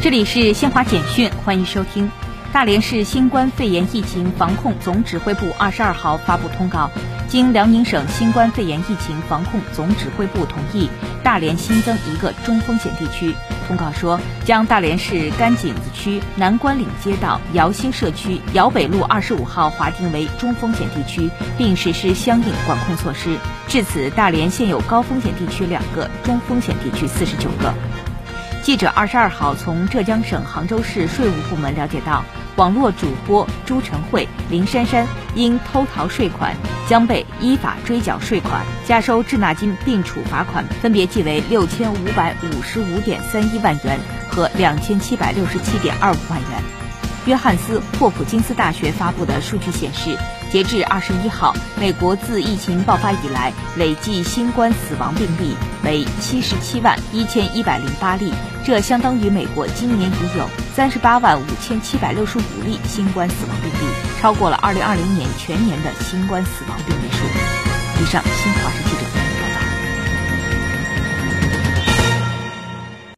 这里是新华简讯，欢迎收听。大连市新冠肺炎疫情防控总指挥部二十二号发布通告，经辽宁省新冠肺炎疫情防控总指挥部同意，大连新增一个中风险地区。通告说，将大连市甘井子区南关岭街道姚兴社区姚北路二十五号划定为中风险地区，并实施相应管控措施。至此，大连现有高风险地区两个，中风险地区四十九个。记者二十二号从浙江省杭州市税务部门了解到，网络主播朱晨慧、林珊珊因偷逃税款，将被依法追缴税款、加收滞纳金并处罚款，分别计为六千五百五十五点三一万元和两千七百六十七点二五万元。约翰斯霍普金斯大学发布的数据显示。截至二十一号，美国自疫情爆发以来累计新冠死亡病例为七十七万一千一百零八例，这相当于美国今年已有三十八万五千七百六十五例新冠死亡病例，超过了二零二零年全年的新冠死亡病例数。以上，新华视频。